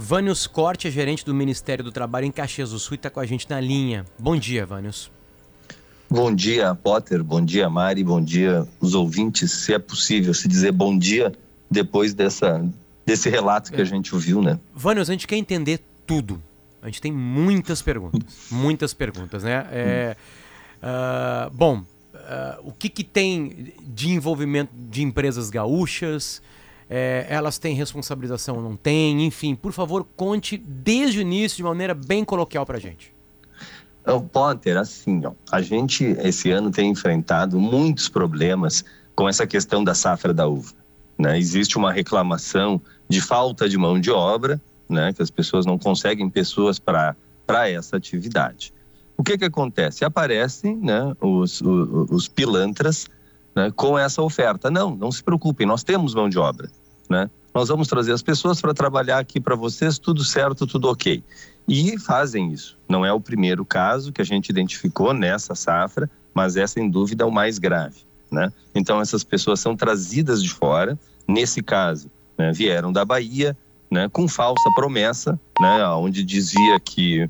Vânios Corte é gerente do Ministério do Trabalho em Caxias do Sul e está com a gente na linha. Bom dia, Vânios. Bom dia, Potter. Bom dia, Mari. Bom dia, os ouvintes. Se é possível se dizer bom dia depois dessa, desse relato que a gente ouviu, né? Vânios, a gente quer entender tudo. A gente tem muitas perguntas. muitas perguntas, né? É, uh, bom, uh, o que, que tem de envolvimento de empresas gaúchas? É, elas têm responsabilização ou não têm? Enfim, por favor, conte desde o início de maneira bem coloquial para a gente. O Potter, assim, ó, a gente esse ano tem enfrentado muitos problemas com essa questão da safra da uva. Né? Existe uma reclamação de falta de mão de obra, né? que as pessoas não conseguem pessoas para essa atividade. O que, que acontece? Aparecem né, os, os, os pilantras né, com essa oferta. Não, não se preocupem, nós temos mão de obra. Né? Nós vamos trazer as pessoas para trabalhar aqui para vocês, tudo certo, tudo ok. E fazem isso. Não é o primeiro caso que a gente identificou nessa safra, mas é sem dúvida o mais grave. Né? Então, essas pessoas são trazidas de fora, nesse caso, né, vieram da Bahia, né, com falsa promessa, né, onde dizia que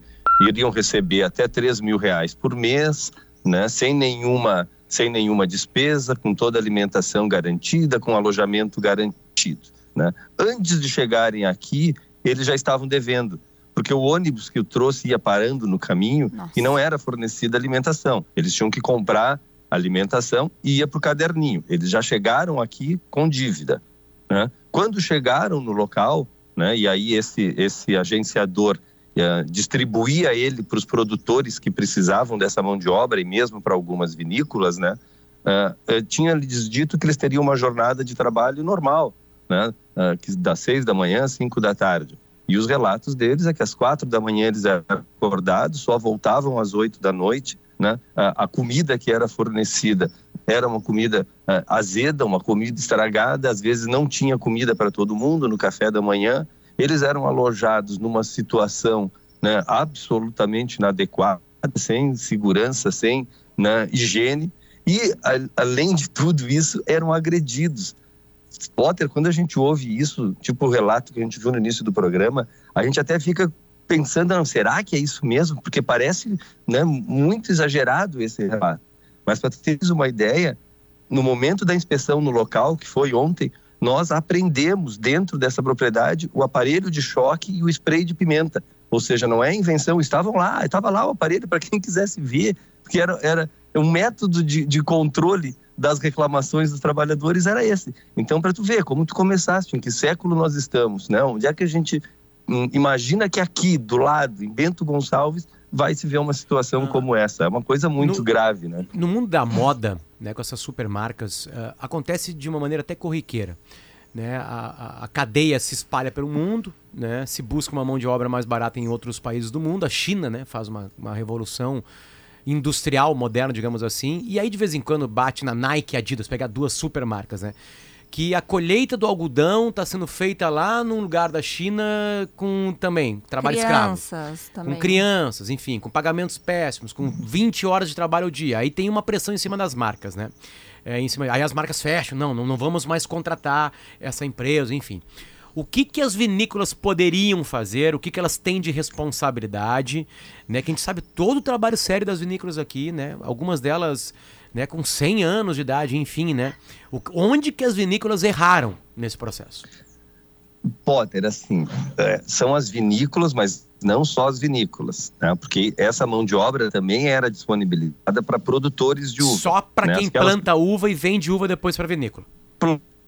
iriam receber até 3 mil reais por mês, né, sem nenhuma sem nenhuma despesa, com toda a alimentação garantida, com alojamento garantido. Né? Antes de chegarem aqui, eles já estavam devendo, porque o ônibus que o trouxe ia parando no caminho Nossa. e não era fornecida alimentação. Eles tinham que comprar alimentação e ia para o caderninho. Eles já chegaram aqui com dívida. Né? Quando chegaram no local, né, e aí esse, esse agenciador uh, distribuía ele para os produtores que precisavam dessa mão de obra e mesmo para algumas vinícolas, né? Uh, tinha lhes dito que eles teriam uma jornada de trabalho normal, né? que das seis da manhã às cinco da tarde. E os relatos deles é que às quatro da manhã eles eram acordados, só voltavam às oito da noite, né? A, comida que era fornecida era uma comida uh, azeda, uma comida estragada, às vezes não tinha comida para todo mundo no café da manhã, eles eram alojados numa situação né, absolutamente inadequada, sem segurança, sem né, higiene, e, a, além de tudo isso, eram agredidos. Potter, quando a gente ouve isso, tipo o relato que a gente viu no início do programa, a gente até fica pensando, não, será que é isso mesmo? Porque parece né, muito exagerado esse relato. Mas para teres uma ideia, no momento da inspeção no local, que foi ontem, nós aprendemos dentro dessa propriedade o aparelho de choque e o spray de pimenta. Ou seja, não é invenção, estavam lá, estava lá o aparelho para quem quisesse ver, porque era, era um método de, de controle das reclamações dos trabalhadores era esse. Então, para tu ver como tu começaste, em que século nós estamos, né? Onde é que a gente hum, imagina que aqui, do lado, em Bento Gonçalves, vai se ver uma situação ah. como essa. É uma coisa muito no, grave, né? No mundo da moda, né, com essas supermarcas, uh, acontece de uma maneira até corriqueira. Né? A, a, a, cadeia se espalha pelo mundo, né? se busca uma mão de obra mais barata em outros países do mundo. A China né, faz uma, uma revolução industrial moderna, digamos assim, e aí de vez em quando bate na Nike e Adidas, pegar duas supermarcas, né? que a colheita do algodão está sendo feita lá num lugar da China com também trabalho crianças, escravo. Também. Com crianças, enfim, com pagamentos péssimos, com 20 horas de trabalho ao dia. Aí tem uma pressão em cima das marcas, né? É, em cima, aí as marcas fecham, não, não, não vamos mais contratar essa empresa, enfim. O que, que as vinícolas poderiam fazer? O que, que elas têm de responsabilidade? Né? Que a gente sabe todo o trabalho sério das vinícolas aqui, né? Algumas delas né, com 100 anos de idade, enfim, né? O, onde que as vinícolas erraram nesse processo? Potter, assim, é, são as vinícolas, mas não só as vinícolas, né? porque essa mão de obra também era disponibilizada para produtores de uva. Só para né? quem Aquelas... planta uva e vende uva depois para vinícola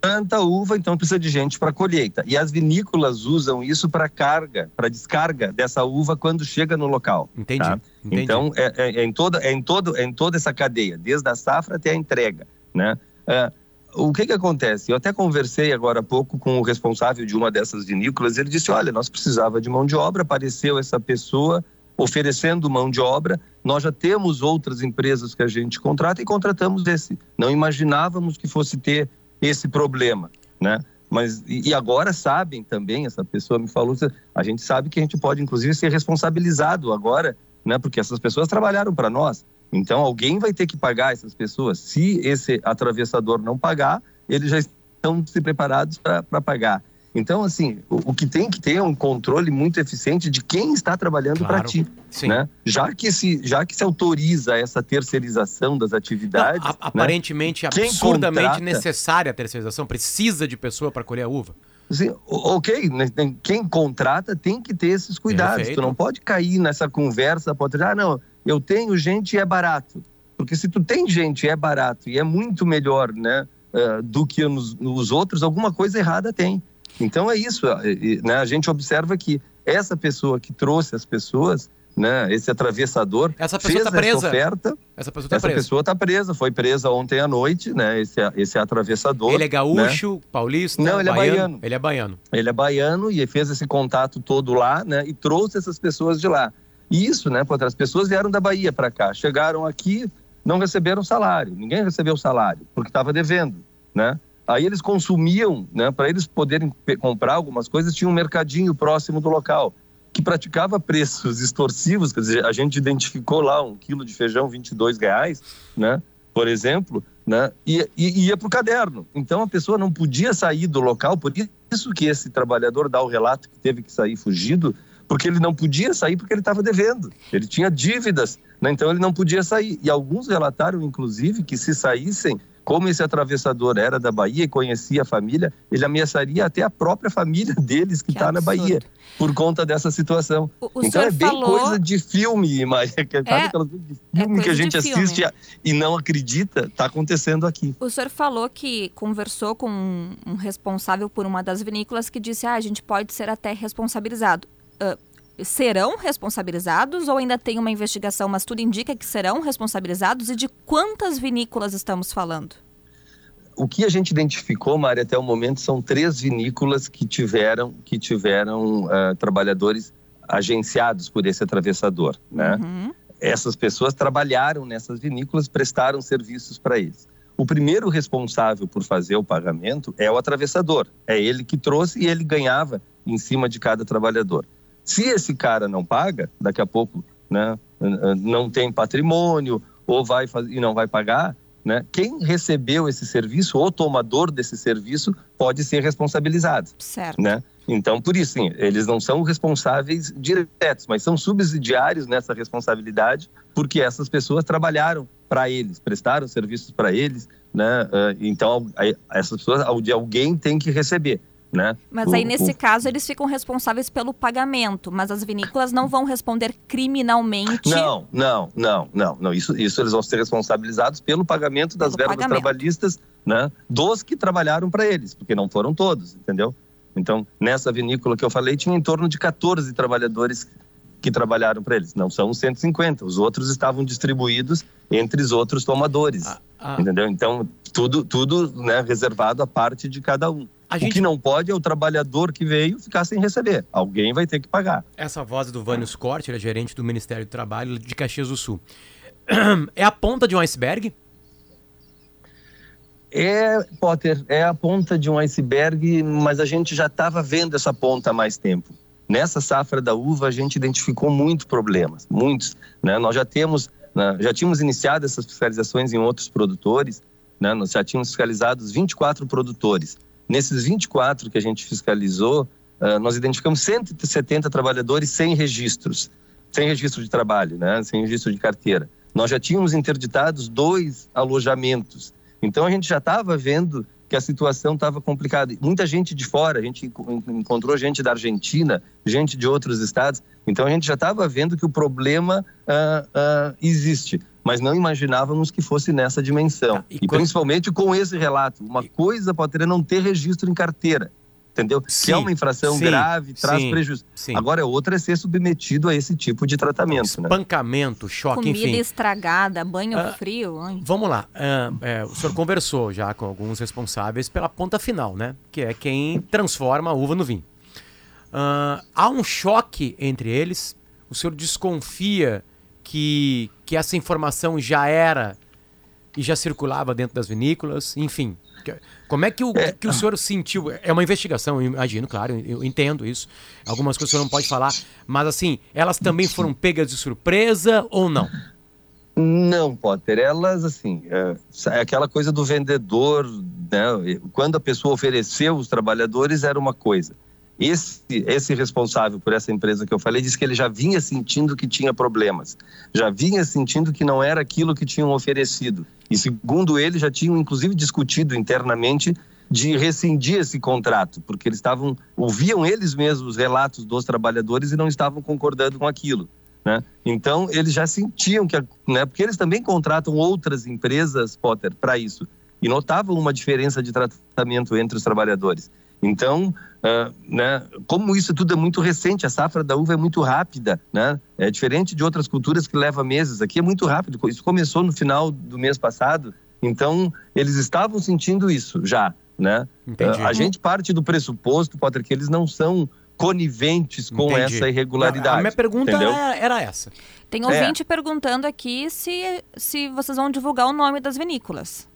planta uva, então precisa de gente para colheita. E as vinícolas usam isso para carga, para descarga dessa uva quando chega no local. Entendi. Tá? entendi. Então é, é, é, em toda, é, em todo, é em toda essa cadeia, desde a safra até a entrega, né? É, o que que acontece? Eu até conversei agora há pouco com o responsável de uma dessas vinícolas. Ele disse: olha, nós precisava de mão de obra, apareceu essa pessoa oferecendo mão de obra. Nós já temos outras empresas que a gente contrata e contratamos esse. Não imaginávamos que fosse ter esse problema, né? Mas e agora sabem também, essa pessoa me falou, a gente sabe que a gente pode inclusive ser responsabilizado agora, né? Porque essas pessoas trabalharam para nós. Então alguém vai ter que pagar essas pessoas. Se esse atravessador não pagar, eles já estão se preparados para pagar. Então, assim, o, o, que tem que ter é um controle muito eficiente de quem está trabalhando claro, para ti. Sim. Né? Já, que se, já que se autoriza essa terceirização das atividades. Não, a, né? Aparentemente, absurdamente contrata... necessária a terceirização, precisa de pessoa para colher a uva. Sim, ok, né, quem contrata tem que ter esses cuidados. Perfeito. Tu não pode cair nessa conversa, pode dizer, ah, não, eu tenho gente e é barato. Porque se tu tem gente e é barato e é muito melhor né, uh, do que nos, nos outros, alguma coisa errada tem. Então é isso, né? A gente observa que essa pessoa que trouxe as pessoas, né? Esse atravessador essa pessoa fez tá presa. essa oferta. Essa pessoa está presa. pessoa tá presa, foi presa ontem à noite, né? Esse esse atravessador. Ele é gaúcho, né? paulista, Não, ele é baiano. é baiano. Ele é baiano. Ele é baiano e fez esse contato todo lá, né? E trouxe essas pessoas de lá. E isso, né? Porque as pessoas vieram da Bahia para cá, chegaram aqui, não receberam salário. Ninguém recebeu salário porque estava devendo, né? Aí eles consumiam, né, para eles poderem comprar algumas coisas, tinha um mercadinho próximo do local que praticava preços extorsivos, quer dizer, a gente identificou lá um quilo de feijão 22 reais, né, por exemplo, né, e, e ia para o caderno. Então a pessoa não podia sair do local, por isso que esse trabalhador dá o relato que teve que sair fugido, porque ele não podia sair porque ele estava devendo, ele tinha dívidas, né, então ele não podia sair. E alguns relataram, inclusive, que se saíssem como esse atravessador era da Bahia e conhecia a família, ele ameaçaria até a própria família deles que está na Bahia, por conta dessa situação. O, o então é bem falou... coisa de filme, Maria. É, sabe aquelas coisas de é filme é que a gente assiste e não acredita, está acontecendo aqui. O senhor falou que conversou com um responsável por uma das vinícolas que disse: ah, a gente pode ser até responsabilizado. Uh, serão responsabilizados ou ainda tem uma investigação, mas tudo indica que serão responsabilizados? E de quantas vinícolas estamos falando? O que a gente identificou, Mária, até o momento são três vinícolas que tiveram, que tiveram uh, trabalhadores agenciados por esse atravessador, né? Uhum. Essas pessoas trabalharam nessas vinícolas, prestaram serviços para eles. O primeiro responsável por fazer o pagamento é o atravessador. É ele que trouxe e ele ganhava em cima de cada trabalhador. Se esse cara não paga, daqui a pouco né, não tem patrimônio ou vai fazer, e não vai pagar, né, quem recebeu esse serviço, o tomador desse serviço, pode ser responsabilizado. Certo. Né? Então, por isso, sim, eles não são responsáveis diretos, mas são subsidiários nessa responsabilidade, porque essas pessoas trabalharam para eles, prestaram serviços para eles, né? Então, essas pessoas, alguém tem que receber. Né? Mas aí, nesse o... caso, eles ficam responsáveis pelo pagamento, mas as vinícolas não vão responder criminalmente. Não, não, não, não, não. Isso, isso eles vão ser responsabilizados pelo pagamento das pelo verbas pagamento. trabalhistas né, dos que trabalharam para eles, porque não foram todos, entendeu? Então, nessa vinícola que eu falei, tinha em torno de 14 trabalhadores que trabalharam para eles. Não são 150, os outros estavam distribuídos entre os outros tomadores, ah, ah. entendeu? Então, tudo, tudo né, reservado à parte de cada um. A gente... O que não pode é o trabalhador que veio ficar sem receber. Alguém vai ter que pagar. Essa voz do Vânio Scott, ele é gerente do Ministério do Trabalho de Caxias do Sul. É a ponta de um iceberg? É, Potter, é a ponta de um iceberg, mas a gente já estava vendo essa ponta há mais tempo. Nessa safra da uva, a gente identificou muitos problemas, muitos. Né? Nós já temos, né, já tínhamos iniciado essas fiscalizações em outros produtores, né? nós já tínhamos fiscalizados 24 produtores. Nesses 24 que a gente fiscalizou, uh, nós identificamos 170 trabalhadores sem registros, sem registro de trabalho, né? sem registro de carteira. Nós já tínhamos interditados dois alojamentos. Então a gente já estava vendo que a situação estava complicada. Muita gente de fora, a gente encontrou gente da Argentina, gente de outros estados. Então a gente já estava vendo que o problema uh, uh, existe mas não imaginávamos que fosse nessa dimensão. Tá, e, e quando... principalmente com esse relato. Uma e... coisa pode ter não ter registro em carteira. Entendeu? Sim, que é uma infração sim, grave, traz sim, prejuízo. Agora, outra é ser submetido a esse tipo de tratamento. Né? Espancamento, né? choque, Comida enfim. Comida estragada, banho uh, frio. Vamos lá. Uh, é, o senhor conversou já com alguns responsáveis pela ponta final, né? Que é quem transforma a uva no vinho. Uh, há um choque entre eles. O senhor desconfia que, que essa informação já era e já circulava dentro das vinícolas, enfim. Como é que o, é. que o senhor sentiu? É uma investigação, eu imagino, claro, eu entendo isso. Algumas coisas o senhor não pode falar, mas assim, elas também foram pegas de surpresa ou não? Não, Potter. Elas, assim, é, é aquela coisa do vendedor, né? Quando a pessoa ofereceu os trabalhadores, era uma coisa. Esse, esse responsável por essa empresa que eu falei disse que ele já vinha sentindo que tinha problemas, já vinha sentindo que não era aquilo que tinham oferecido. E segundo ele, já tinham inclusive discutido internamente de rescindir esse contrato, porque eles estavam ouviam eles mesmos relatos dos trabalhadores e não estavam concordando com aquilo. Né? Então eles já sentiam que, né, porque eles também contratam outras empresas, Potter, para isso e notavam uma diferença de tratamento entre os trabalhadores. Então, uh, né, como isso tudo é muito recente, a safra da uva é muito rápida, né? É diferente de outras culturas que leva meses. Aqui é muito rápido. Isso começou no final do mês passado. Então, eles estavam sentindo isso já, né? Uh, a gente parte do pressuposto, Potter, que eles não são coniventes com Entendi. essa irregularidade. A minha pergunta era, era, essa. Tem ouvinte é. perguntando aqui se, se vocês vão divulgar o nome das vinícolas.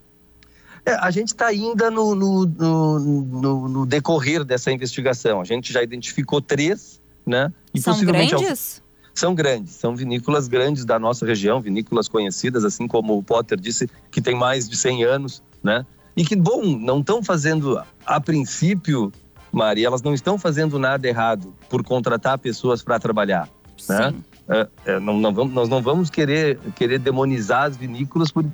É, a gente está ainda no, no, no, no, decorrer dessa investigação. A gente já identificou três, né? E São grandes? São grandes, são vinícolas grandes da nossa região, vinícolas conhecidas, assim como o Potter disse, que tem mais de 100 anos, né? E que, bom, não estão fazendo, a princípio, Maria, elas não estão fazendo nada errado por contratar pessoas para trabalhar, né? Sim. né? É, é, não, não vamos, nós não vamos querer, querer demonizar as vinícolas por,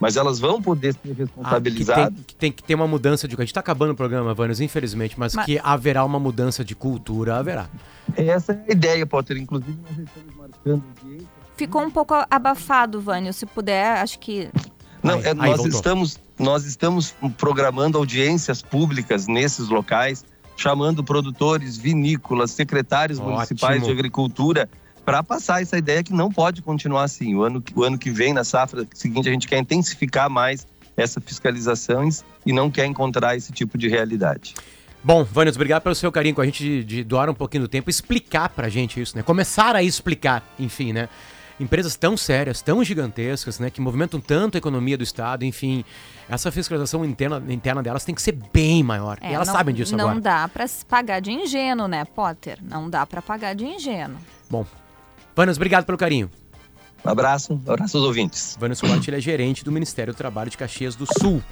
mas elas vão poder ser responsabilizadas. Ah, que, tem, que, tem, que ter uma mudança de. A gente está acabando o programa, Vânios, infelizmente, mas, mas, que haverá uma mudança de cultura, haverá. Essa é a ideia, Potter. Inclusive, nós estamos marcando audiência. Ficou um pouco abafado, Vânio. Se puder, acho que. Não, é, nós, estamos, nós estamos programando audiências públicas nesses locais, chamando produtores, vinícolas, secretários Ótimo. municipais de agricultura para passar essa ideia que não pode continuar assim. O ano, o ano que vem, na safra seguinte, a gente quer intensificar mais essa fiscalização e não quer encontrar esse tipo de realidade. Bom, Vânios, obrigado pelo seu carinho com a gente de, de doar um pouquinho do tempo, explicar pra gente isso, né? Começar a explicar, enfim, né? Empresas tão sérias, tão gigantescas, né? Que movimentam tanto a economia do Estado, enfim. Essa fiscalização interna, interna delas tem que ser bem maior. É, e elas não, sabem disso não agora. Não dá pra pagar de ingênuo, né, Potter? Não dá pra pagar de ingênuo. Bom, Vanas, obrigado pelo carinho. Um abraço, um abraço aos ouvintes. Vanas Corte, ele é gerente do Ministério do Trabalho de Caxias do Sul.